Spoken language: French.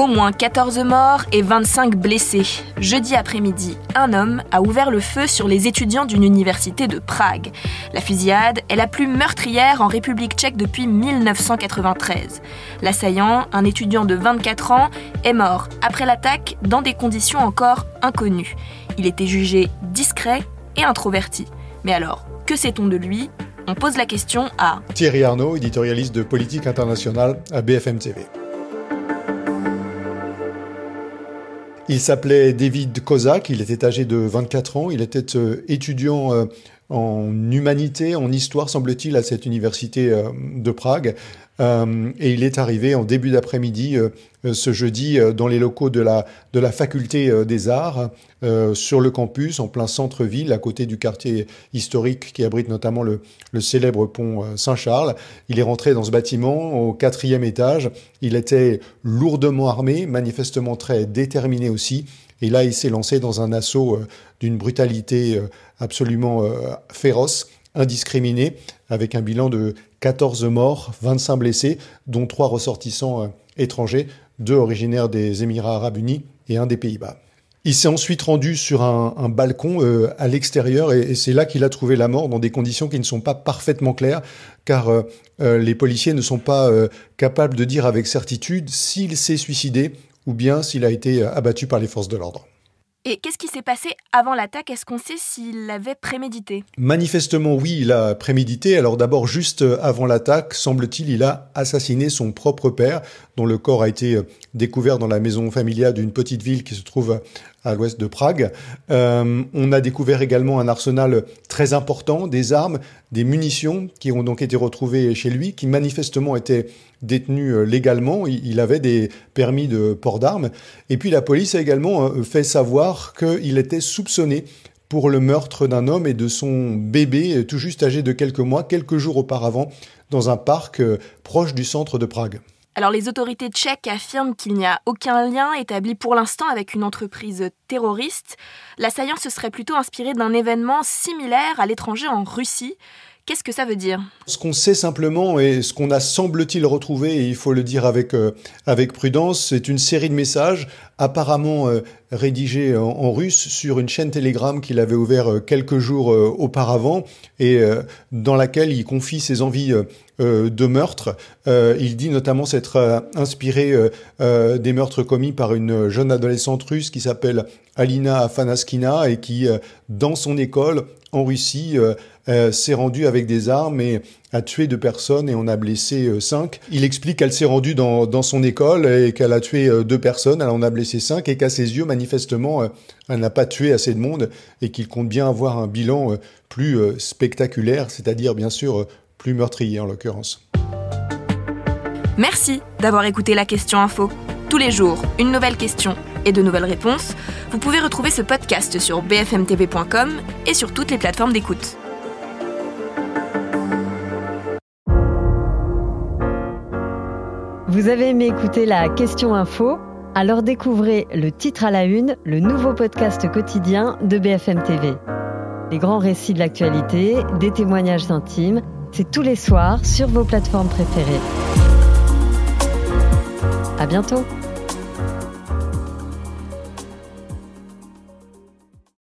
Au moins 14 morts et 25 blessés. Jeudi après-midi, un homme a ouvert le feu sur les étudiants d'une université de Prague. La fusillade est la plus meurtrière en République tchèque depuis 1993. L'assaillant, un étudiant de 24 ans, est mort après l'attaque dans des conditions encore inconnues. Il était jugé discret et introverti. Mais alors, que sait-on de lui? On pose la question à Thierry Arnaud, éditorialiste de politique internationale à BFM TV. Il s'appelait David Kozak, il était âgé de 24 ans, il était euh, étudiant euh, en humanité, en histoire, semble-t-il, à cette université euh, de Prague. et il est arrivé en début d'après-midi ce jeudi dans les locaux de la, de la faculté des arts euh, sur le campus, en plein centre-ville, à côté du quartier historique qui abrite notamment le, célèbre pont euh, Saint-Charles. Il est rentré dans ce bâtiment au quatrième étage. Il était lourdement armé, manifestement très déterminé aussi. Et là, il s'est lancé dans un assaut euh, d'une brutalité absolument féroce, indiscriminée, avec un bilan de 14 morts, 25 blessés, dont trois ressortissants étrangers, deux originaires des Émirats arabes unis et un des Pays-Bas. Il s'est ensuite rendu sur un, balcon euh, à l'extérieur et, c'est là qu'il a trouvé la mort dans des conditions qui ne sont pas parfaitement claires car euh, euh, les policiers ne sont pas capables de dire avec certitude s'il s'est suicidé ou bien s'il a été abattu par les forces de l'ordre. Et qu'est-ce qui s'est passé avant l'attaque? Est-ce qu'on sait s'il l'avait prémédité? Manifestement, oui, il a prémédité. Alors d'abord, juste avant l'attaque, semble-t-il, il a assassiné son propre père, dont le corps a été découvert dans la maison familiale d'une petite ville qui se trouve à l'ouest de Prague. Euh, on a découvert également un arsenal très important, des armes, des munitions qui ont donc été retrouvées chez lui, qui manifestement étaient détenues euh, légalement. Il avait des permis de port d'armes. Et puis la police a également euh, fait savoir qu'il était soupçonné pour le meurtre d'un homme et de son bébé tout juste âgé de quelques mois, quelques jours auparavant, dans un parc proche du centre de Prague. Alors les autorités tchèques affirment qu'il n'y a aucun lien établi pour l'instant avec une entreprise terroriste. L'assaillant se serait plutôt inspiré d'un événement similaire à l'étranger en Russie. Qu'est-ce que ça veut dire? Ce qu'on sait simplement et ce qu'on a semble-t-il retrouvé, et il faut le dire avec, euh, avec prudence, c'est une série de messages apparemment euh, rédigés en, russe sur une chaîne Telegram qu'il avait ouvert euh, quelques jours auparavant et dans laquelle il confie ses envies de meurtre. il dit notamment s'être inspiré des meurtres commis par une jeune adolescente russe qui s'appelle Alina Afanaskina et qui, dans son école en Russie, euh, s'est rendue avec des armes et a tué deux personnes et on a blessé euh, cinq. Il explique qu'elle s'est rendue dans, son école et qu'elle a tué euh, deux personnes, elle en a blessé cinq et qu'à ses yeux, manifestement, elle n'a pas tué assez de monde et qu'il compte bien avoir un bilan plus spectaculaire, c'est-à-dire bien sûr plus meurtrier en l'occurrence. Merci d'avoir écouté la question info. Tous les jours, une nouvelle question et de nouvelles réponses. Vous pouvez retrouver ce podcast sur bfmtv.com et sur toutes les plateformes d'écoute. Vous avez aimé écouter la question info? Alors découvrez le titre à la une, le nouveau podcast quotidien de BFM TV. Les grands récits de l'actualité, des témoignages intimes, c'est tous les soirs sur vos plateformes préférées. À bientôt